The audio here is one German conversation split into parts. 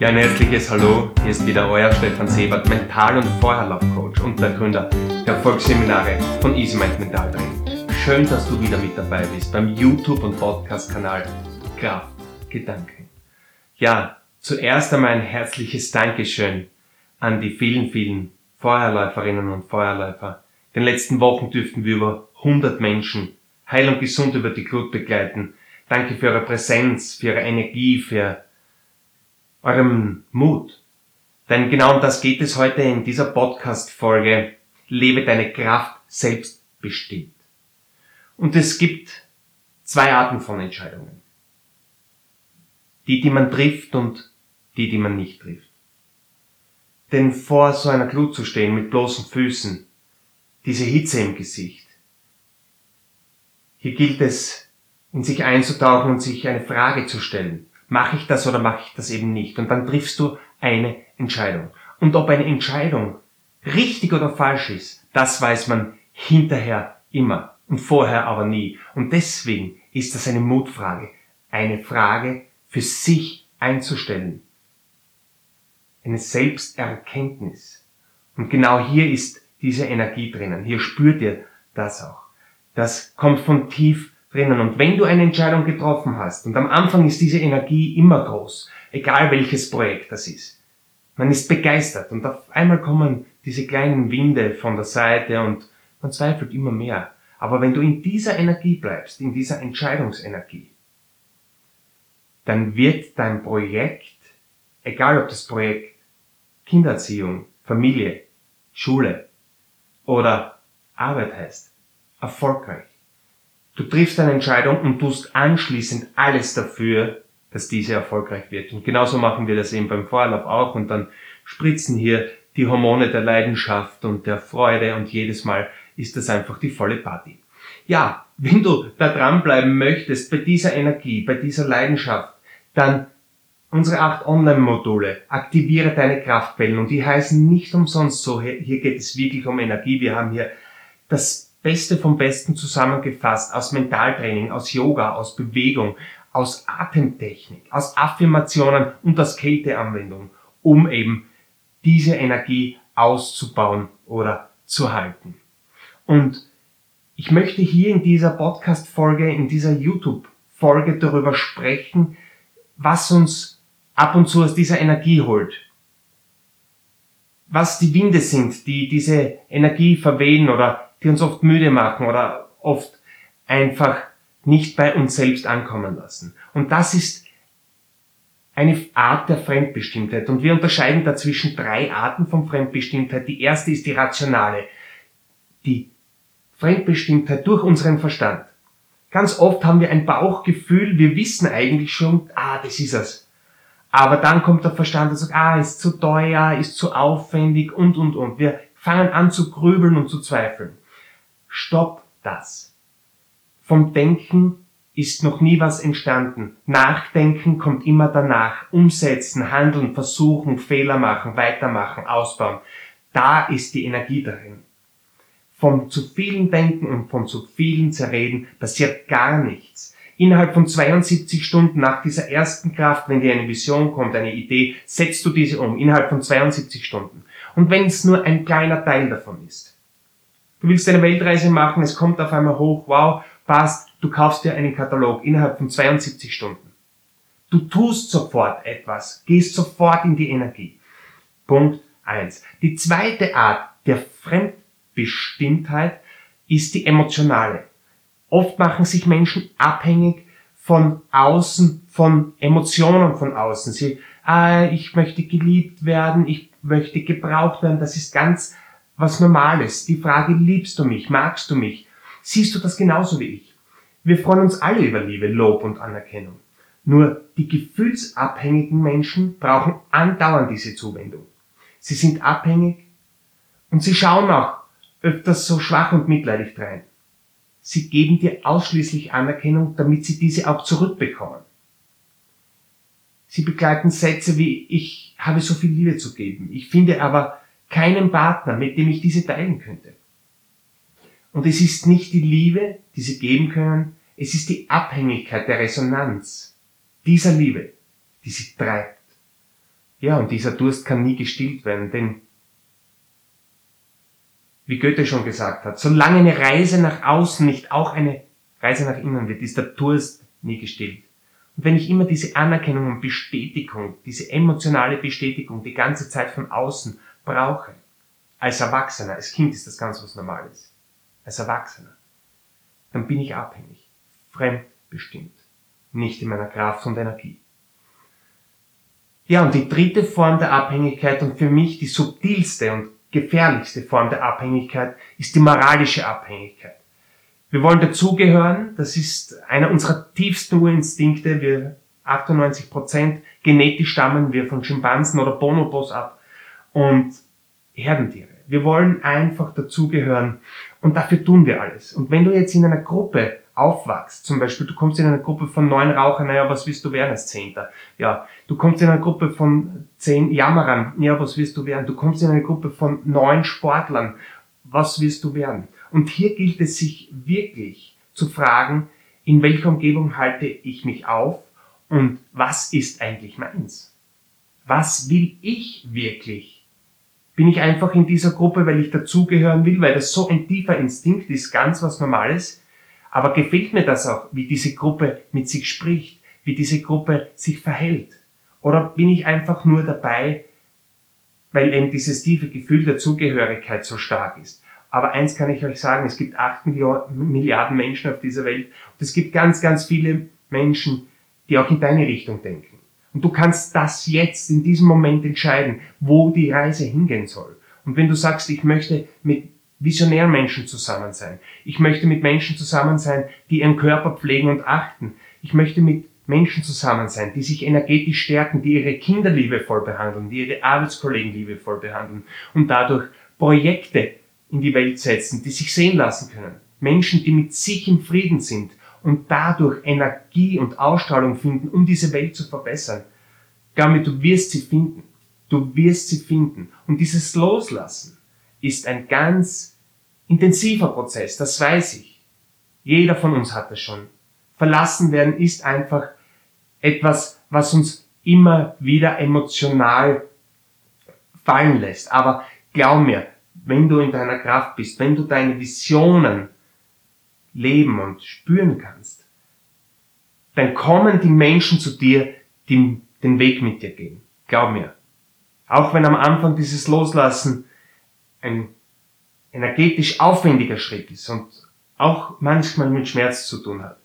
Ja, ein herzliches Hallo. Hier ist wieder euer Stefan Sebert, Mental- und Vorherlaufcoach und der Gründer der Erfolgsseminare von Easy Mind Mental Training. Schön, dass du wieder mit dabei bist beim YouTube- und Podcast-Kanal Kraft Gedanken. Ja, zuerst einmal ein herzliches Dankeschön an die vielen, vielen Vorherläuferinnen und Vorherläufer. In den letzten Wochen dürften wir über 100 Menschen heil und gesund über die Glut begleiten. Danke für eure Präsenz, für eure Energie, für eurem Mut. Denn genau um das geht es heute in dieser Podcast-Folge. Lebe deine Kraft selbstbestimmt. Und es gibt zwei Arten von Entscheidungen. Die, die man trifft und die, die man nicht trifft. Denn vor so einer Glut zu stehen mit bloßen Füßen, diese Hitze im Gesicht, hier gilt es, in sich einzutauchen und sich eine Frage zu stellen mache ich das oder mache ich das eben nicht? Und dann triffst du eine Entscheidung. Und ob eine Entscheidung richtig oder falsch ist, das weiß man hinterher immer und vorher aber nie. Und deswegen ist das eine Mutfrage, eine Frage für sich einzustellen. Eine Selbsterkenntnis. Und genau hier ist diese Energie drinnen. Hier spürt ihr das auch. Das kommt von tief drinnen. Und wenn du eine Entscheidung getroffen hast, und am Anfang ist diese Energie immer groß, egal welches Projekt das ist, man ist begeistert und auf einmal kommen diese kleinen Winde von der Seite und man zweifelt immer mehr. Aber wenn du in dieser Energie bleibst, in dieser Entscheidungsenergie, dann wird dein Projekt, egal ob das Projekt Kindererziehung, Familie, Schule oder Arbeit heißt, erfolgreich. Du triffst eine Entscheidung und tust anschließend alles dafür, dass diese erfolgreich wird. Und genauso machen wir das eben beim Vorlauf auch und dann spritzen hier die Hormone der Leidenschaft und der Freude und jedes Mal ist das einfach die volle Party. Ja, wenn du da dranbleiben möchtest bei dieser Energie, bei dieser Leidenschaft, dann unsere acht Online-Module, aktiviere deine Kraftquellen und die heißen nicht umsonst so, hier geht es wirklich um Energie, wir haben hier das Beste vom Besten zusammengefasst aus Mentaltraining, aus Yoga, aus Bewegung, aus Atemtechnik, aus Affirmationen und aus Kälteanwendung, um eben diese Energie auszubauen oder zu halten. Und ich möchte hier in dieser Podcast-Folge, in dieser YouTube-Folge darüber sprechen, was uns ab und zu aus dieser Energie holt. Was die Winde sind, die diese Energie verwehen oder die uns oft müde machen oder oft einfach nicht bei uns selbst ankommen lassen. Und das ist eine Art der Fremdbestimmtheit. Und wir unterscheiden dazwischen drei Arten von Fremdbestimmtheit. Die erste ist die rationale. Die Fremdbestimmtheit durch unseren Verstand. Ganz oft haben wir ein Bauchgefühl, wir wissen eigentlich schon, ah, das ist es. Aber dann kommt der Verstand und sagt, ah, ist zu teuer, ist zu aufwendig und, und, und. Wir fangen an zu grübeln und zu zweifeln. Stopp das. Vom Denken ist noch nie was entstanden. Nachdenken kommt immer danach. Umsetzen, handeln, versuchen, Fehler machen, weitermachen, ausbauen. Da ist die Energie darin. Vom zu vielen Denken und von zu vielen Zerreden passiert gar nichts. Innerhalb von 72 Stunden nach dieser ersten Kraft, wenn dir eine Vision kommt, eine Idee, setzt du diese um. Innerhalb von 72 Stunden. Und wenn es nur ein kleiner Teil davon ist. Du willst eine Weltreise machen, es kommt auf einmal hoch, wow, passt, du kaufst dir einen Katalog innerhalb von 72 Stunden. Du tust sofort etwas, gehst sofort in die Energie. Punkt eins. Die zweite Art der Fremdbestimmtheit ist die emotionale. Oft machen sich Menschen abhängig von außen, von Emotionen von außen. Sie, ah, ich möchte geliebt werden, ich möchte gebraucht werden. Das ist ganz was Normales. Die Frage, liebst du mich, magst du mich? Siehst du das genauso wie ich? Wir freuen uns alle über Liebe, Lob und Anerkennung. Nur die gefühlsabhängigen Menschen brauchen andauernd diese Zuwendung. Sie sind abhängig und sie schauen auch öfters so schwach und mitleidig drein. Sie geben dir ausschließlich Anerkennung, damit sie diese auch zurückbekommen. Sie begleiten Sätze wie, ich habe so viel Liebe zu geben. Ich finde aber, keinen Partner, mit dem ich diese teilen könnte. Und es ist nicht die Liebe, die sie geben können, es ist die Abhängigkeit der Resonanz dieser Liebe, die sie treibt. Ja, und dieser Durst kann nie gestillt werden, denn wie Goethe schon gesagt hat, solange eine Reise nach außen nicht auch eine Reise nach innen wird, ist der Durst nie gestillt. Und wenn ich immer diese Anerkennung und Bestätigung, diese emotionale Bestätigung die ganze Zeit von außen brauche, als Erwachsener, als Kind ist das ganz was Normales, als Erwachsener, dann bin ich abhängig, fremdbestimmt, nicht in meiner Kraft und Energie. Ja, und die dritte Form der Abhängigkeit und für mich die subtilste und gefährlichste Form der Abhängigkeit ist die moralische Abhängigkeit. Wir wollen dazugehören, das ist einer unserer tiefsten Urinstinkte, wir 98 Prozent genetisch stammen wir von Schimpansen oder Bonobos ab und Herdentiere. Wir wollen einfach dazugehören und dafür tun wir alles. Und wenn du jetzt in einer Gruppe aufwachst, zum Beispiel du kommst in eine Gruppe von neun Rauchern, naja, was willst du werden als Zehnter? Ja, du kommst in eine Gruppe von zehn Jammerern, ja, was willst du werden? Du kommst in eine Gruppe von neun Sportlern, was willst du werden? Und hier gilt es sich wirklich zu fragen, in welcher Umgebung halte ich mich auf und was ist eigentlich meins? Was will ich wirklich? Bin ich einfach in dieser Gruppe, weil ich dazugehören will, weil das so ein tiefer Instinkt ist, ganz was Normales? Aber gefällt mir das auch, wie diese Gruppe mit sich spricht, wie diese Gruppe sich verhält? Oder bin ich einfach nur dabei, weil eben dieses tiefe Gefühl der Zugehörigkeit so stark ist? Aber eins kann ich euch sagen, es gibt acht Milliarden Menschen auf dieser Welt und es gibt ganz, ganz viele Menschen, die auch in deine Richtung denken. Und du kannst das jetzt in diesem Moment entscheiden, wo die Reise hingehen soll. Und wenn du sagst, ich möchte mit visionären Menschen zusammen sein, ich möchte mit Menschen zusammen sein, die ihren Körper pflegen und achten, ich möchte mit Menschen zusammen sein, die sich energetisch stärken, die ihre Kinder liebevoll behandeln, die ihre Arbeitskollegen liebevoll behandeln und dadurch Projekte in die Welt setzen, die sich sehen lassen können. Menschen, die mit sich im Frieden sind und dadurch Energie und Ausstrahlung finden, um diese Welt zu verbessern. Mir, du wirst sie finden. Du wirst sie finden. Und dieses Loslassen ist ein ganz intensiver Prozess, das weiß ich. Jeder von uns hat das schon. Verlassen werden ist einfach etwas, was uns immer wieder emotional fallen lässt. Aber glaub mir, wenn du in deiner Kraft bist, wenn du deine Visionen leben und spüren kannst, dann kommen die Menschen zu dir, die den Weg mit dir gehen. Glaub mir. Auch wenn am Anfang dieses Loslassen ein energetisch aufwendiger Schritt ist und auch manchmal mit Schmerz zu tun hat.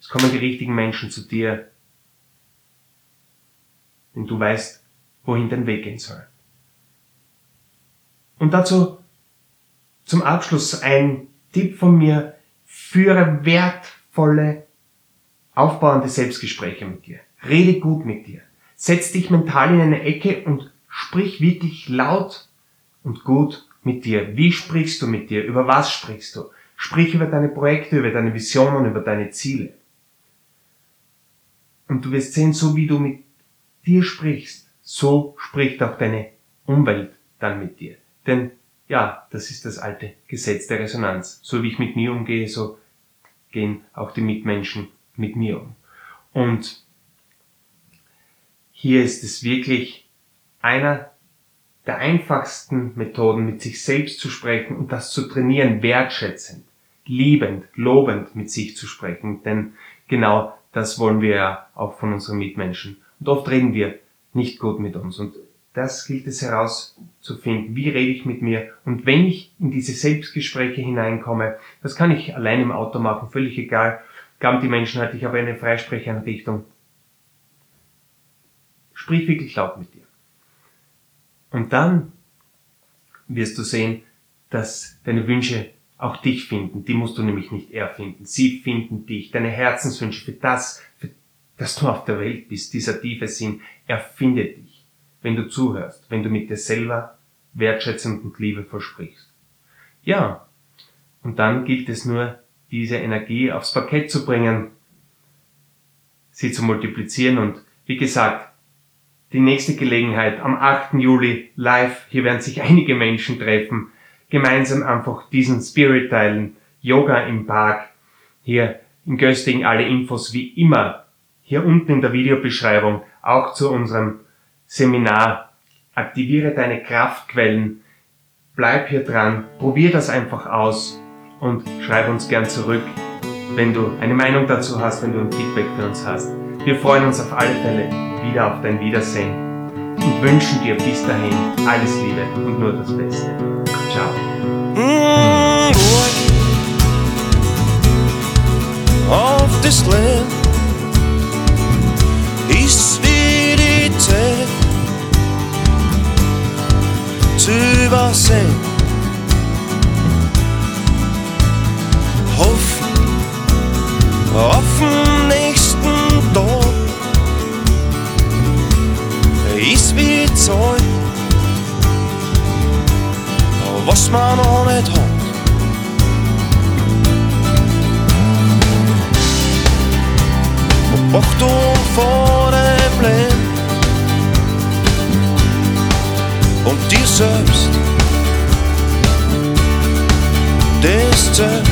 Es kommen die richtigen Menschen zu dir, denn du weißt, wohin dein Weg gehen soll. Und dazu zum Abschluss ein Tipp von mir, führe wertvolle, aufbauende Selbstgespräche mit dir. Rede gut mit dir. Setz dich mental in eine Ecke und sprich wirklich laut und gut mit dir. Wie sprichst du mit dir? Über was sprichst du? Sprich über deine Projekte, über deine Visionen, über deine Ziele. Und du wirst sehen, so wie du mit dir sprichst, so spricht auch deine Umwelt dann mit dir. Denn ja, das ist das alte Gesetz der Resonanz. So wie ich mit mir umgehe, so gehen auch die Mitmenschen mit mir um. Und hier ist es wirklich einer der einfachsten Methoden, mit sich selbst zu sprechen und das zu trainieren, wertschätzend, liebend, lobend mit sich zu sprechen. Denn genau das wollen wir ja auch von unseren Mitmenschen. Und oft reden wir nicht gut mit uns. Und das gilt es herauszufinden. Wie rede ich mit mir? Und wenn ich in diese Selbstgespräche hineinkomme, das kann ich allein im Auto machen, völlig egal. Gaben die Menschen halt, ich habe eine Freisprecheinrichtung. Sprich wirklich laut mit dir. Und dann wirst du sehen, dass deine Wünsche auch dich finden. Die musst du nämlich nicht erfinden. Sie finden dich. Deine Herzenswünsche für das, für das du auf der Welt bist, dieser tiefe Sinn, erfindet dich wenn du zuhörst, wenn du mit dir selber wertschätzend und Liebe versprichst. Ja, und dann gilt es nur, diese Energie aufs Parkett zu bringen, sie zu multiplizieren und wie gesagt, die nächste Gelegenheit am 8. Juli live, hier werden sich einige Menschen treffen, gemeinsam einfach diesen Spirit teilen, Yoga im Park, hier in Göstingen alle Infos wie immer, hier unten in der Videobeschreibung, auch zu unserem Seminar. Aktiviere deine Kraftquellen. Bleib hier dran. Probier das einfach aus und schreib uns gern zurück, wenn du eine Meinung dazu hast, wenn du ein Feedback für uns hast. Wir freuen uns auf alle Fälle wieder auf dein Wiedersehen und wünschen dir bis dahin alles Liebe und nur das Beste. Ciao. Mm, boy, auf das Land süvasse selbst. Zählt.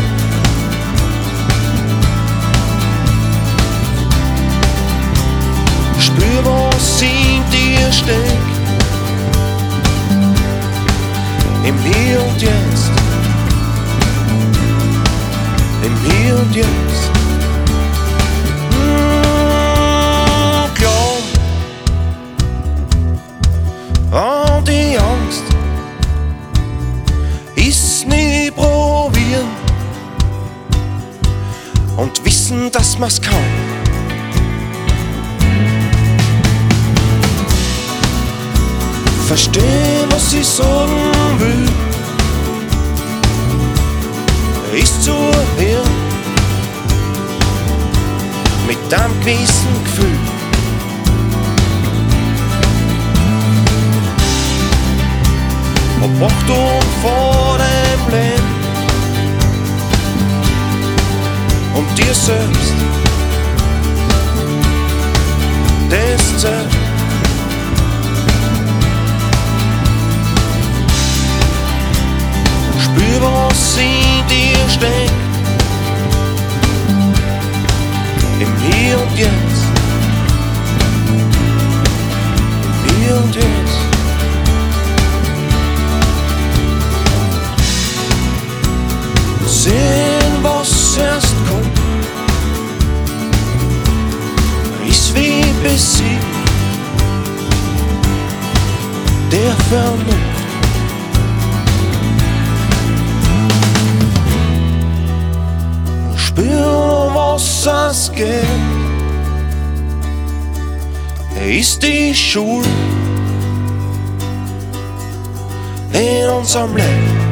Spür, was in dir steckt. Im Hier und Jetzt. Im Hier und Jetzt. Verstehen, was ich sagen will, ist zu hören mit einem gewissen Gefühl. Hab Achtung vor dem Leben und dir selbst. Das zählt. Spür, was es geht, ist die Schule in unserem Leben.